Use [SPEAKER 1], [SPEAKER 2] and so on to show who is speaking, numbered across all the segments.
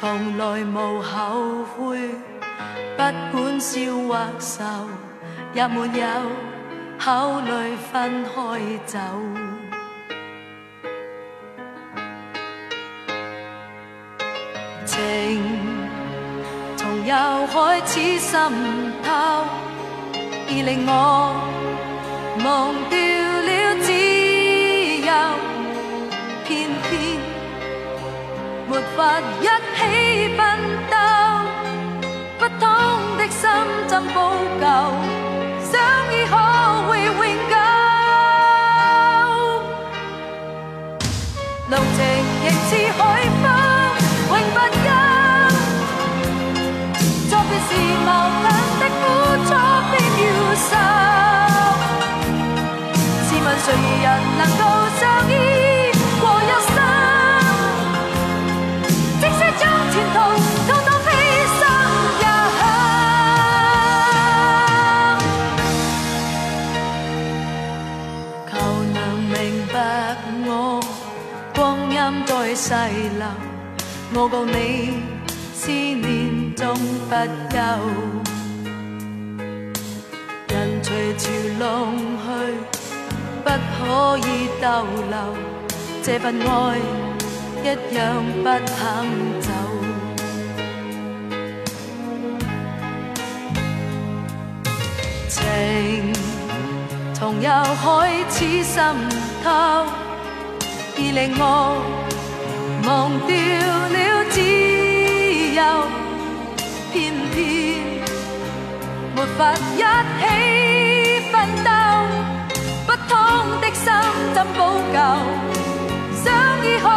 [SPEAKER 1] 从来无后悔，不管笑或愁，也没有考虑分开走。情从又开始渗透，已令我忘掉。没法一起奋斗，不通的心怎补救？细流，我告你，思念终不休。人随潮浪去，不可以逗留。这份爱一样不肯走。情从又开始渗透，已令我。忘掉了自由，偏偏没法一起奋斗，不通的心怎补救？想以后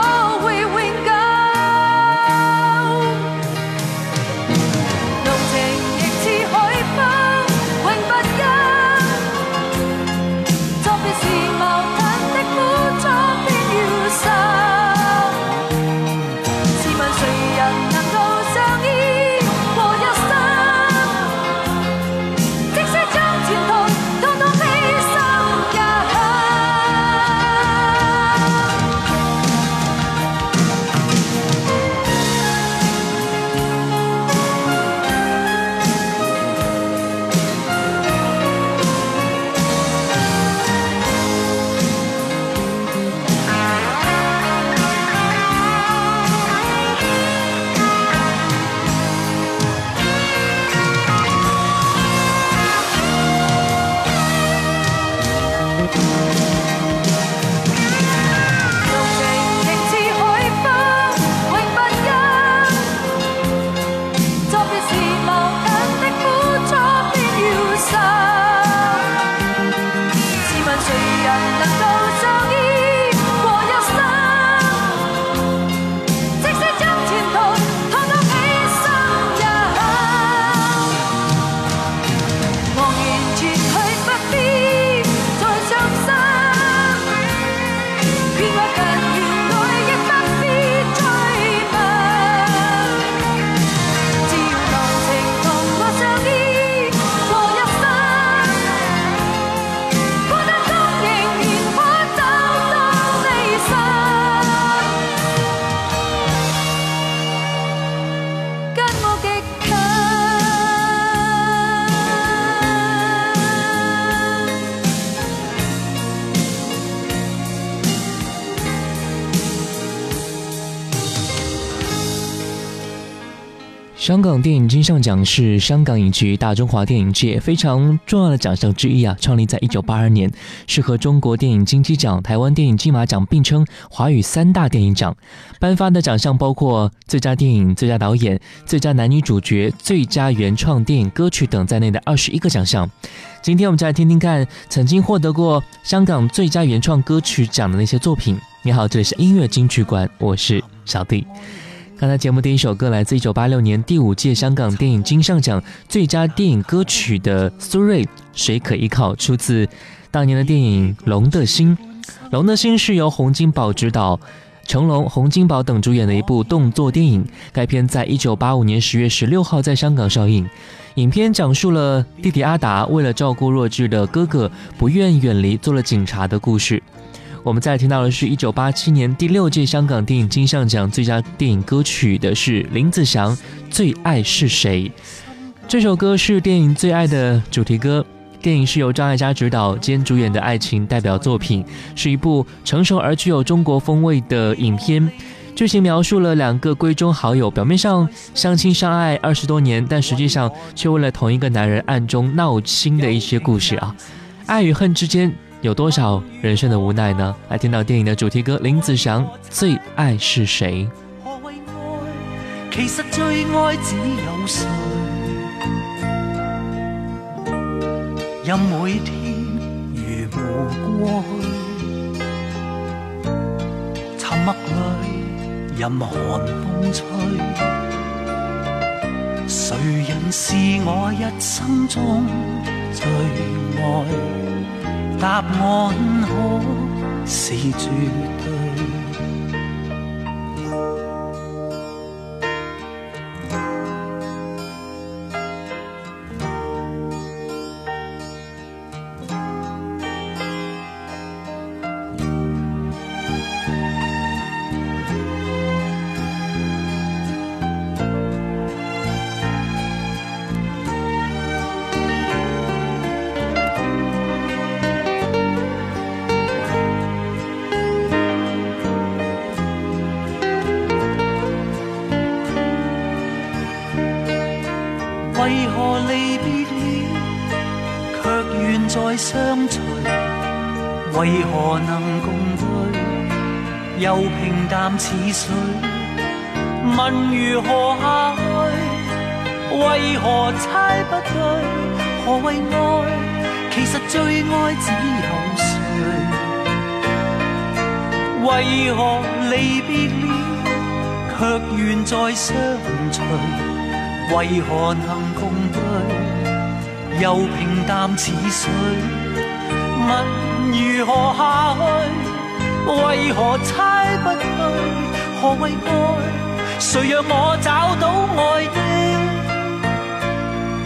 [SPEAKER 2] 香港电影金像奖是香港以及大中华电影界非常重要的奖项之一啊！创立在一九八二年，是和中国电影金鸡奖、台湾电影金马奖并称华语三大电影奖。颁发的奖项包括最佳电影、最佳导演、最佳男女主角、最佳原创电影歌曲等在内的二十一个奖项。今天我们就来听听看曾经获得过香港最佳原创歌曲奖的那些作品。你好，这里是音乐金曲馆，我是小弟。刚才节目第一首歌来自一九八六年第五届香港电影金像奖最佳电影歌曲的苏芮《谁可依靠》，出自当年的电影《龙的心》。《龙的心》是由洪金宝执导，成龙、洪金宝等主演的一部动作电影。该片在一九八五年十月十六号在香港上映。影片讲述了弟弟阿达为了照顾弱智的哥哥，不愿远离做了警察的故事。我们再听到的是一九八七年第六届香港电影金像奖最佳电影歌曲的是林子祥《最爱是谁》。这首歌是电影《最爱》的主题歌。电影是由张艾嘉执导兼主演的爱情代表作品，是一部成熟而具有中国风味的影片。剧情描述了两个闺中好友表面上相亲相爱二十多年，但实际上却为了同一个男人暗中闹心的一些故事啊！爱与恨之间。有多少人生的无奈呢？来听到电影的主题歌，林子祥《最爱是谁》。
[SPEAKER 3] 何谓爱？其实最爱只有谁？任每天如无过去，沉默里任寒风吹，谁人是我一生中最爱？答案可是绝对。淡似水。问如何下去？为何猜不对？何谓爱？其实最爱只有谁？为何离别了，却愿再相随？为何能共对？又平淡似水。问如何下去？为何猜不对？何谓爱？谁让我找到爱的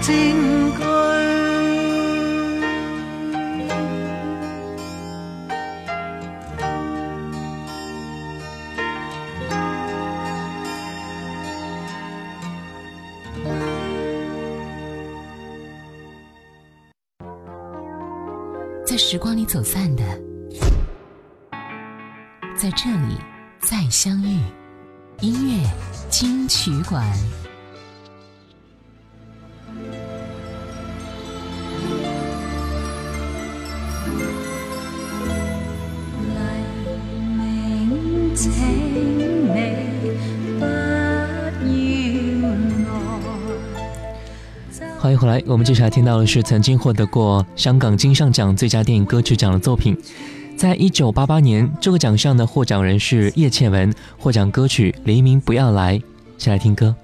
[SPEAKER 3] 证据？
[SPEAKER 4] 时光里走散的，在这里再相遇。音乐金曲馆。
[SPEAKER 2] 欢迎回来，我们接下来听到的是曾经获得过香港金像奖最佳电影歌曲奖的作品。在一九八八年，这个奖项的获奖人是叶倩文，获奖歌曲《黎明不要来》。先来听歌。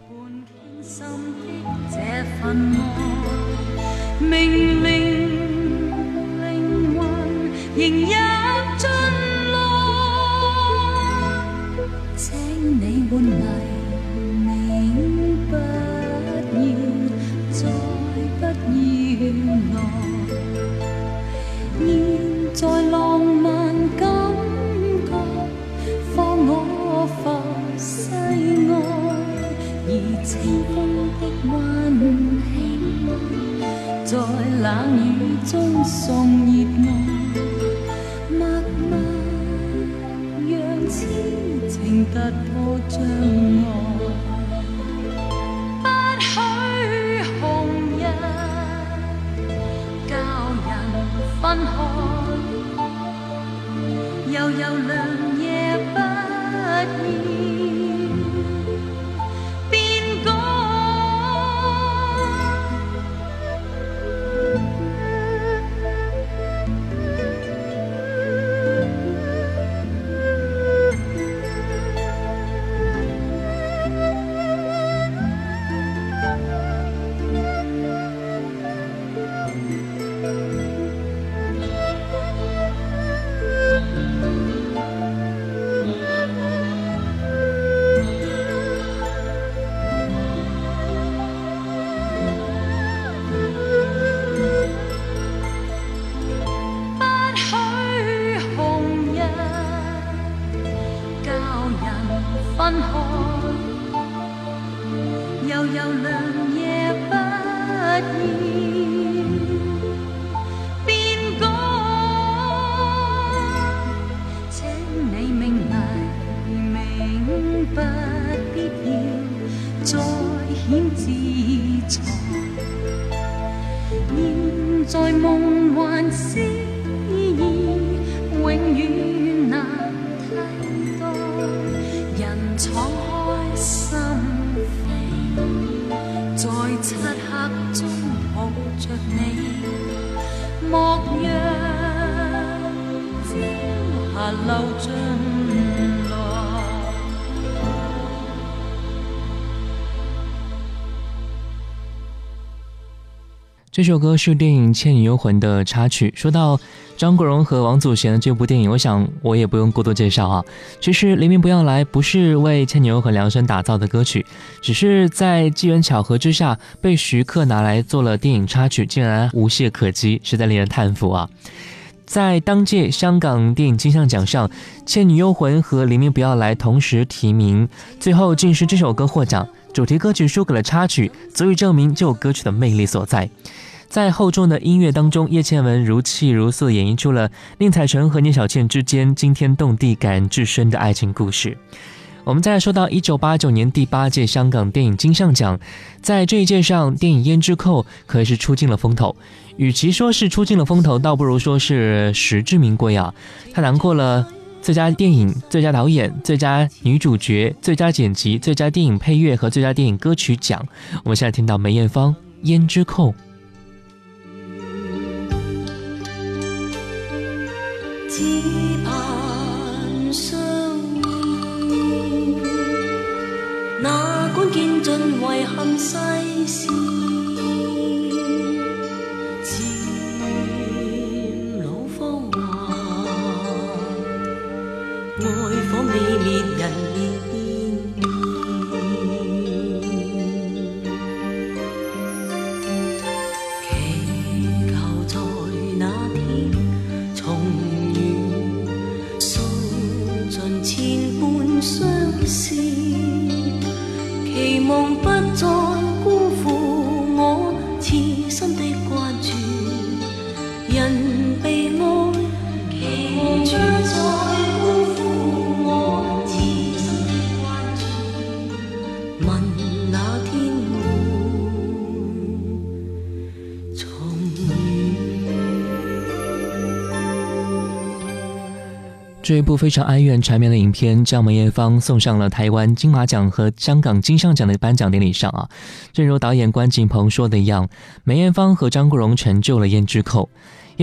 [SPEAKER 5] 漆黑中抱
[SPEAKER 1] 着你，莫让朝霞流尽。
[SPEAKER 2] 这首歌是电影《倩女幽魂》的插曲。说到张国荣和王祖贤的这部电影，我想我也不用过多介绍啊。其实《黎明不要来》不是为《倩女幽魂》量身打造的歌曲，只是在机缘巧合之下被徐克拿来做了电影插曲，竟然无懈可击，实在令人叹服啊！在当届香港电影金像奖上，《倩女幽魂》和《黎明不要来》同时提名，最后竟是这首歌获奖。主题歌曲输给了插曲，足以证明这首歌曲的魅力所在。在厚重的音乐当中，叶倩文如泣如诉演绎出了宁采臣和聂小倩之间惊天动地、感人至深的爱情故事。我们再来说到一九八九年第八届香港电影金像奖，在这一届上，电影《胭脂扣》可以是出尽了风头。与其说是出尽了风头，倒不如说是实至名归啊！它囊括了最佳电影、最佳导演、最佳女主角、最佳剪辑、最佳电影配乐和最佳电影歌曲奖。我们现在听到梅艳芳《胭脂扣》。
[SPEAKER 5] 只盼相依。哪管见尽遗憾世事。
[SPEAKER 2] 这一部非常哀怨缠绵的影片，将梅艳芳送上了台湾金马奖和香港金像奖的颁奖典礼上啊。正如导演关锦鹏说的一样，梅艳芳和张国荣成就了《胭脂扣》。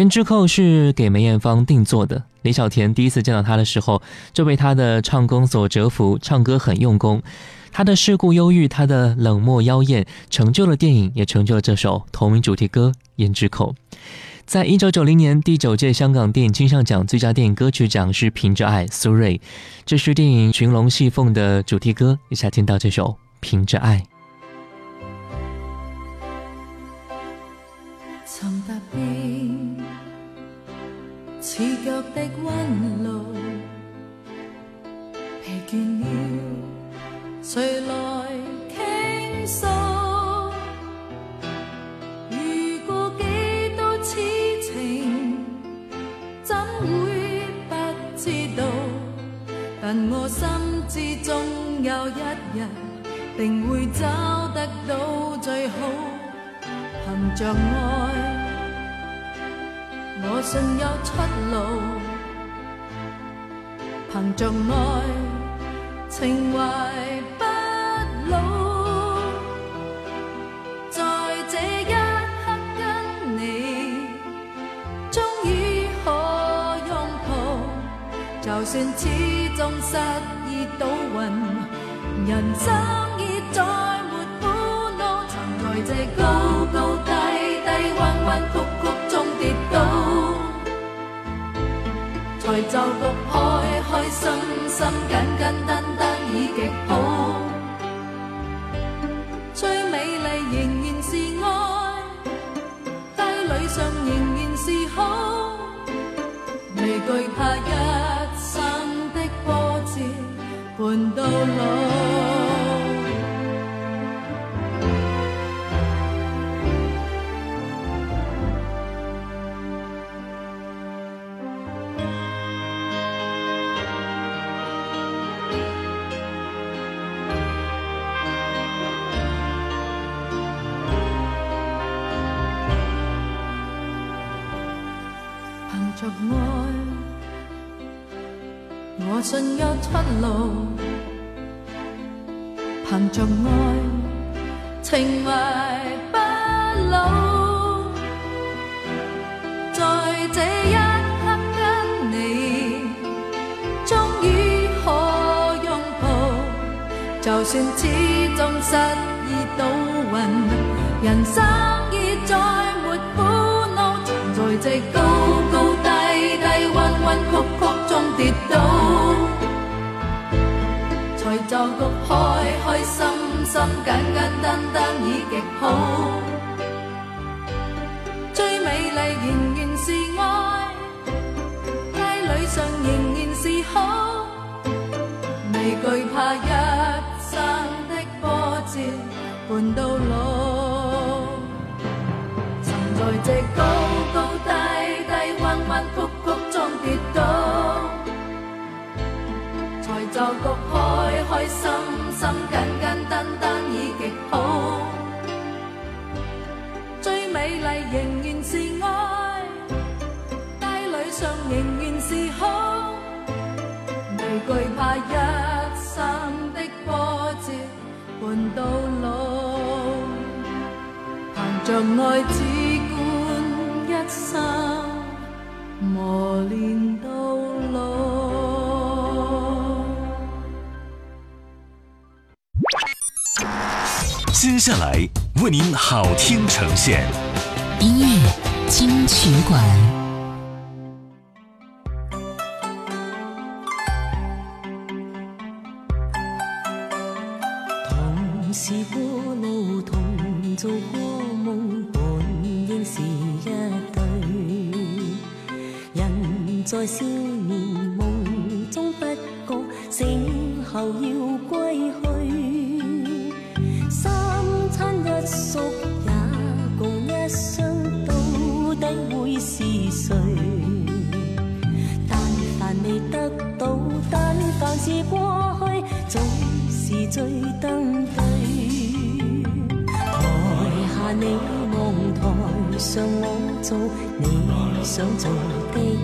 [SPEAKER 2] 《胭脂扣》是给梅艳芳定做的。李小田第一次见到她的时候，就被她的唱功所折服，唱歌很用功。她的世故忧郁，她的冷漠妖艳，成就了电影，也成就了这首同名主题歌《胭脂扣》。在一九九零年第九届香港电影金像奖最佳电影歌曲奖是凭着爱苏芮，这是电影《寻龙戏凤》的主题歌，一下听到这首《凭着爱》。
[SPEAKER 1] 曾踏遍刺脚的，但我心知终有一日，定会找得到最好，凭着爱，我信有出路，凭着爱，情怀算始终失意倒运，人生已再没苦恼。曾在这高高低低、弯弯曲曲中跌倒，才就觉开开心心、简简单单已极好。最美丽仍然是爱，低里上仍然是好，未惧怕一到老。凭着爱，我信有出路。凭着爱，情怀不老。在这一刻跟你，终于可拥抱。就算始终失意倒运，人生已再没苦恼。在这高高低低、弯弯曲曲中跌倒，才就觉开开心心、简简单单已极好。最美丽仍然是爱，街里上仍然是好，未惧怕一生的波折伴到老。曾在这高高低低、弯弯曲曲中跌倒，就觉开开心心、简简单单已极好。最美丽仍然是爱，街里上仍然是好，未惧怕一生的波折伴到老。凭着爱只管一生磨练到
[SPEAKER 6] 接下来为您好听呈现，
[SPEAKER 4] 音乐金曲馆。
[SPEAKER 5] 同是过路，同做过梦，本应是一对。人在少年梦中不觉，醒后要归去。宿也共一生，到底會是誰？但凡未得到，但凡是過去，總是最登对。台下你望，台上我做你想做的戏。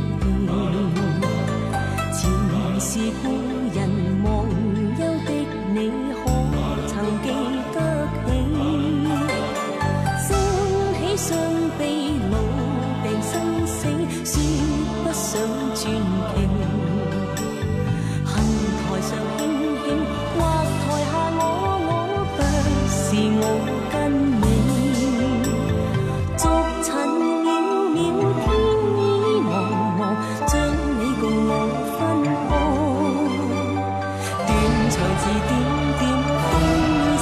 [SPEAKER 5] 前是故点点风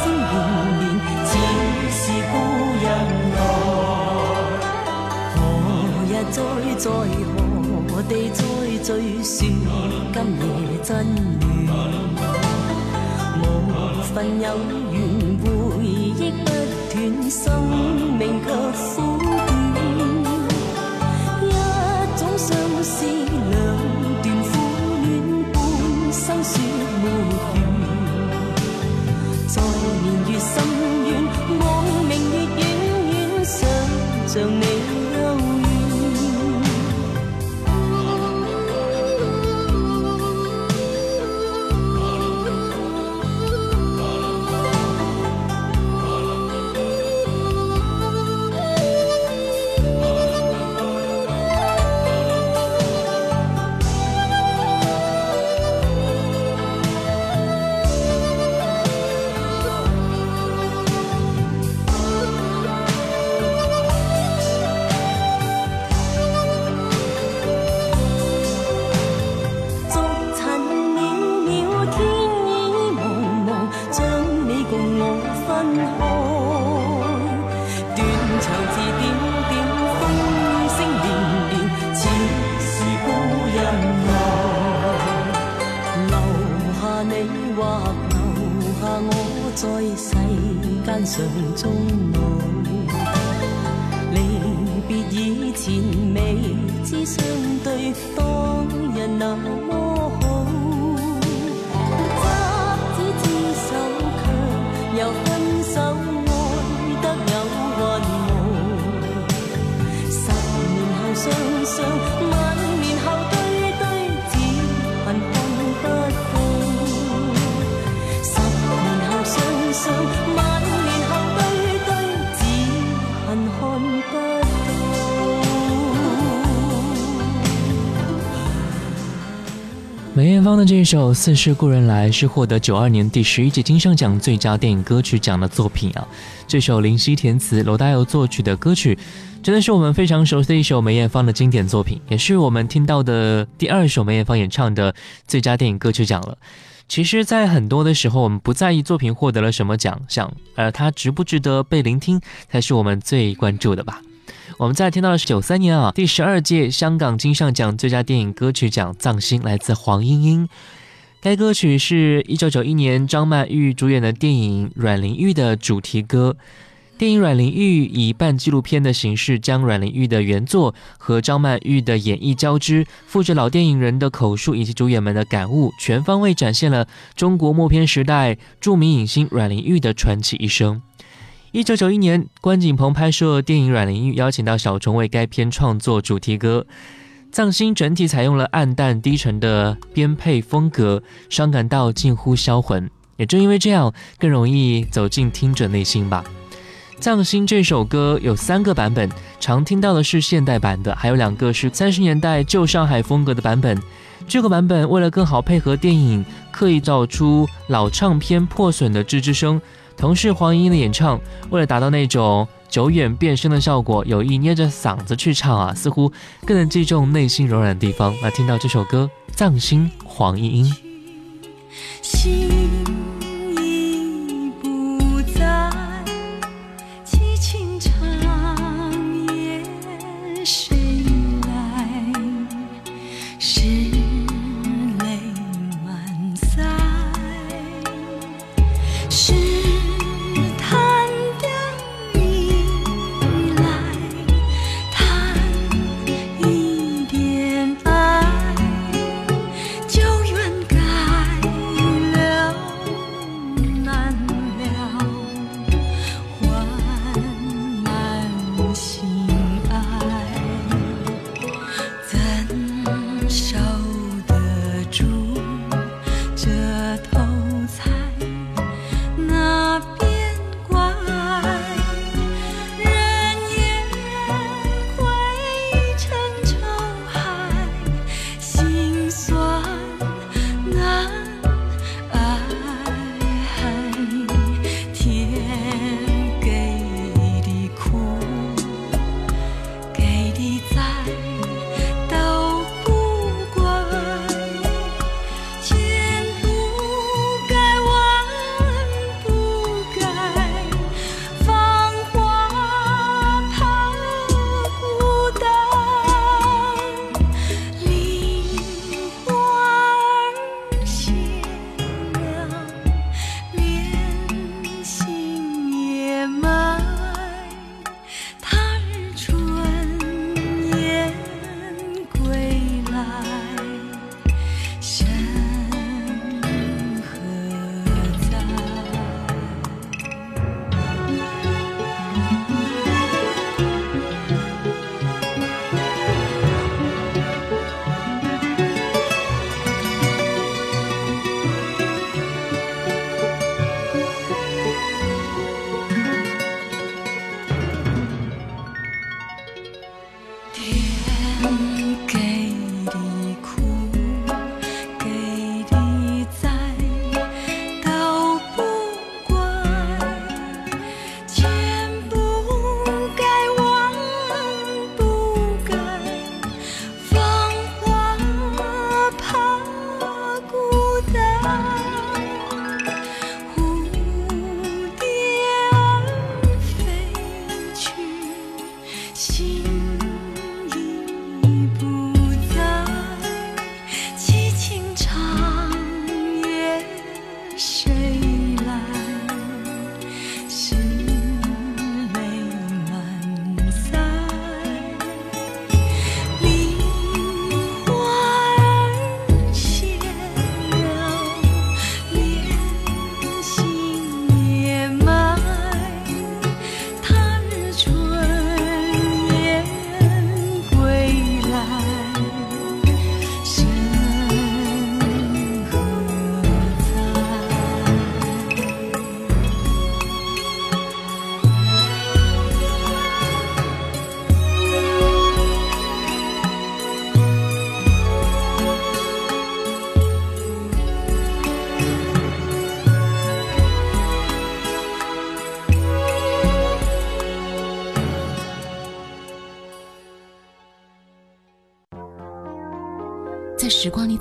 [SPEAKER 5] 声连连似是故人来。何日再在何地再聚说今夜真暖无份有缘回忆不断
[SPEAKER 2] 生的这首《似是故人来》是获得九二年第十一届金像奖最佳电影歌曲奖的作品啊。这首林夕填词、罗大佑作曲的歌曲，真的是我们非常熟悉的一首梅艳芳的经典作品，也是我们听到的第二首梅艳芳演唱的最佳电影歌曲奖了。其实，在很多的时候，我们不在意作品获得了什么奖项，而它值不值得被聆听，才是我们最关注的吧。我们再听到的是九三年啊第十二届香港金像奖最佳电影歌曲奖《藏心》，来自黄莺莺。该歌曲是一九九一年张曼玉主演的电影《阮玲玉》的主题歌。电影《阮玲玉》以半纪录片的形式，将阮玲玉的原作和张曼玉的演绎交织，复制老电影人的口述以及主演们的感悟，全方位展现了中国默片时代著名影星阮玲玉的传奇一生。一九九一年，关锦鹏拍摄电影《阮玲玉》，邀请到小虫为该片创作主题歌。《藏心》整体采用了暗淡低沉的编配风格，伤感到近乎销魂。也正因为这样，更容易走进听者内心吧。《藏心》这首歌有三个版本，常听到的是现代版的，还有两个是三十年代旧上海风格的版本。这个版本为了更好配合电影，刻意造出老唱片破损的吱吱声，同事黄莺莺的演唱，为了达到那种久远变声的效果，有意捏着嗓子去唱啊，似乎更能击中内心柔软的地方。那听到这首歌《藏心》，黄莺莺。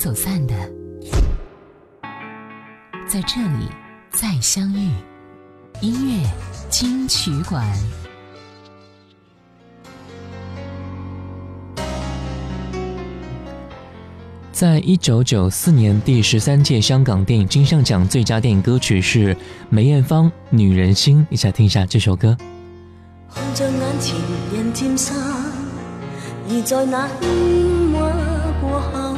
[SPEAKER 4] 走散的，在这里再相遇。音乐金曲馆。
[SPEAKER 2] 在一九九四年第十三届香港电影金像奖最佳电影歌曲是梅艳芳《女人心》，一起来听一下这首歌。
[SPEAKER 5] 看着眼前人渐散，而在那喧哗过后，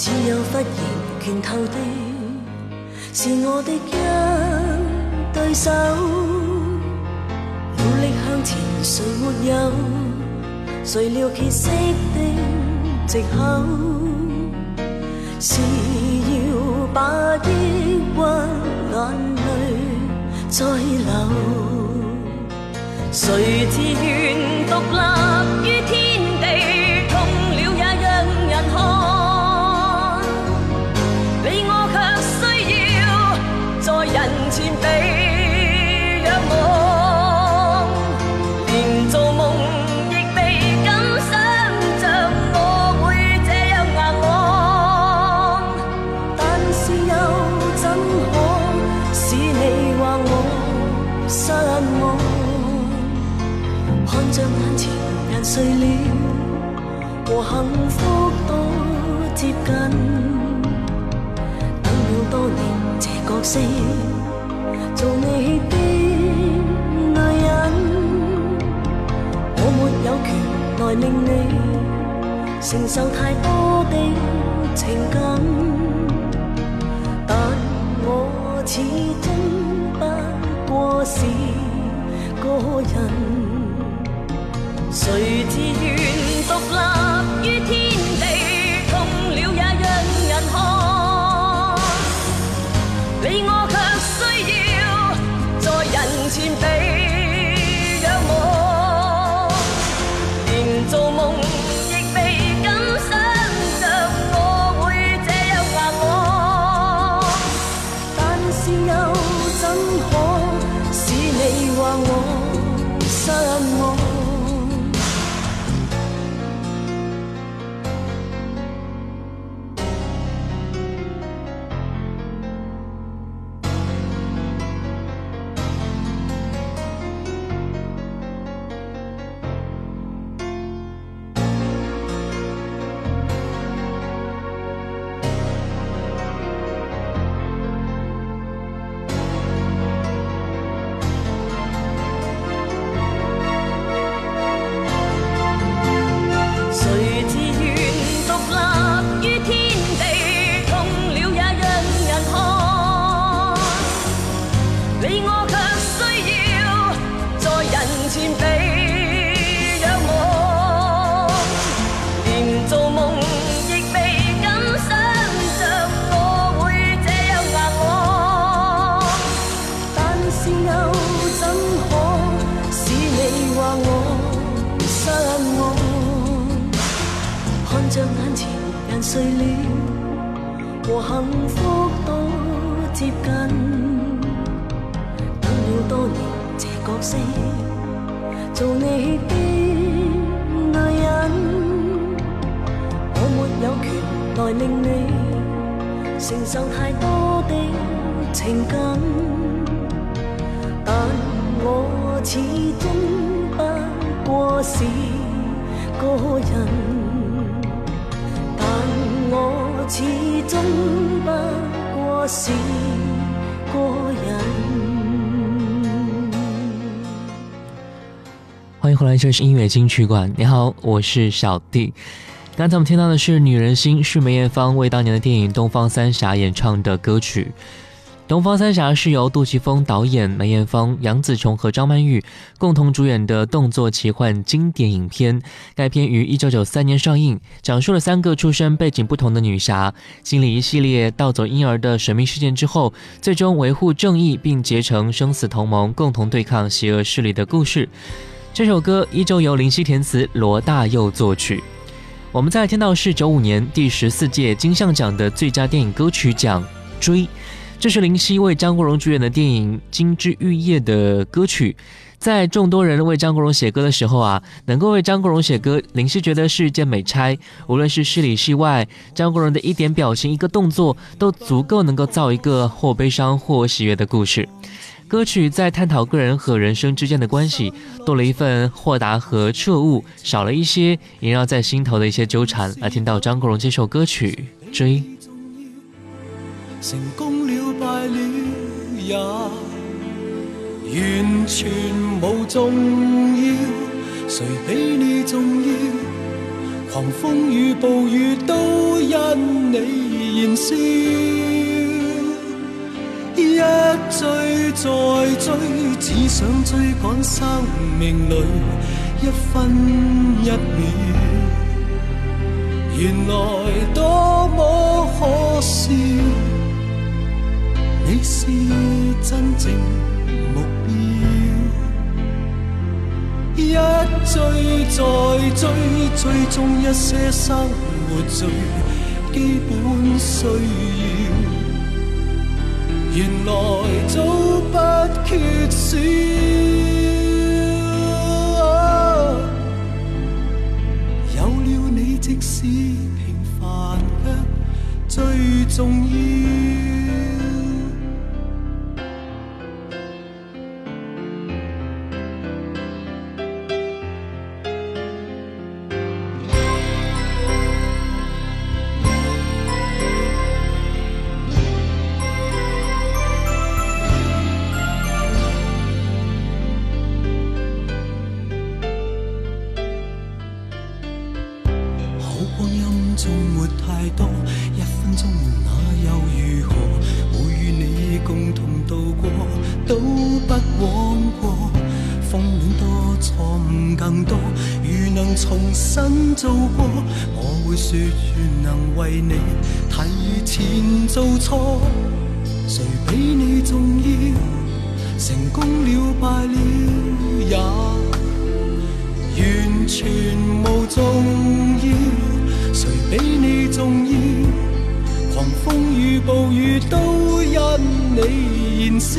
[SPEAKER 5] 只有忽然拳头的，是我的一对手。努力向前，谁没有？谁料歇息的？藉口是要把抑郁眼泪再流，谁自愿独立多年这角色，做你的女人。我没有权来令你承受太多的情感，但我始终不过是个人。谁自愿独立于天多的情感，但我始終不過是個人。但我始終不過是個人。
[SPEAKER 2] 欢迎回来，这是音乐金曲馆。你好，我是小弟。刚才我们听到的是《女人心》，是梅艳芳为当年的电影《东方三侠》演唱的歌曲。《东方三侠》是由杜琪峰导演，梅艳芳、杨紫琼和张曼玉共同主演的动作奇幻经典影片。该片于1993年上映，讲述了三个出身背景不同的女侠，经历一系列盗走婴儿的神秘事件之后，最终维护正义并结成生死同盟，共同对抗邪恶势力的故事。这首歌依旧由林夕填词，罗大佑作曲。我们再来听到是九五年第十四届金像奖的最佳电影歌曲奖《追》。这是林夕为张国荣主演的电影《金枝玉叶》的歌曲。在众多人为张国荣写歌的时候啊，能够为张国荣写歌，林夕觉得是一件美差。无论是戏里戏外，张国荣的一点表情、一个动作，都足够能够造一个或悲伤或喜悦的故事。歌曲在探讨个人和人生之间的关系，多了一份豁达和彻悟，少了一些萦绕在心头的一些纠缠。来听到张国荣这首歌曲《追》。
[SPEAKER 7] 成功了，败了也。完全无重要，谁比你重要？狂风与暴雨都因你燃烧，一追再追，只想追赶生命里一分一秒。原来多么可笑，你是真正目标。一追再追，追踪一些生活最基本需要，原来早不缺少。有了你，即使平凡却最重要。做错，谁比你重要？成功了，败了也完全无重要。谁比你重要？狂风与暴雨都因你燃烧。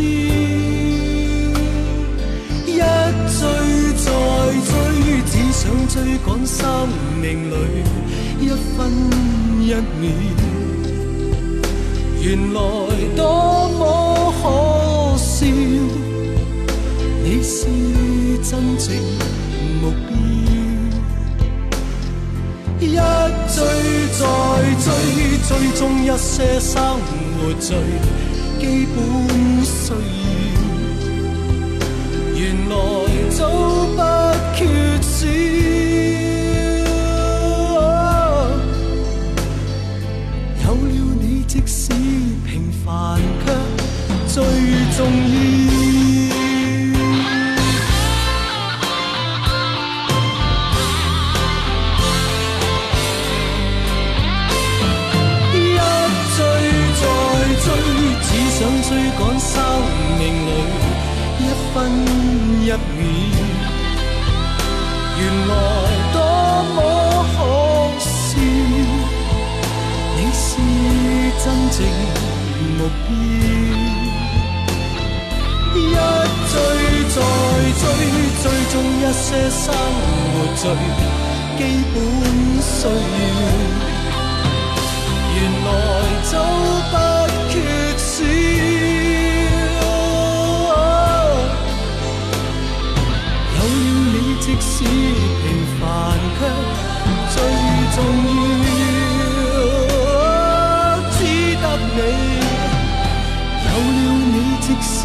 [SPEAKER 7] 一追再追，只想追赶生命里一分一秒。原来多么可笑，你是真正目标。一追再追，追踪一些生活最基本需要。原来早不缺少。最重要。一追再追，只想追赶生命里一分一秒。原来多么可笑，你是真正目标。一追再追，追踪一些生活最基本需要，原来早不缺少。有了你，即使平凡却最重要，只得你。有了你，即使。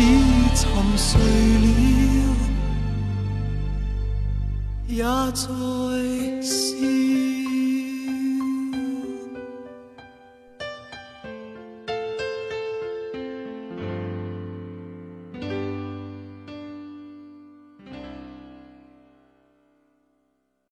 [SPEAKER 7] 也在。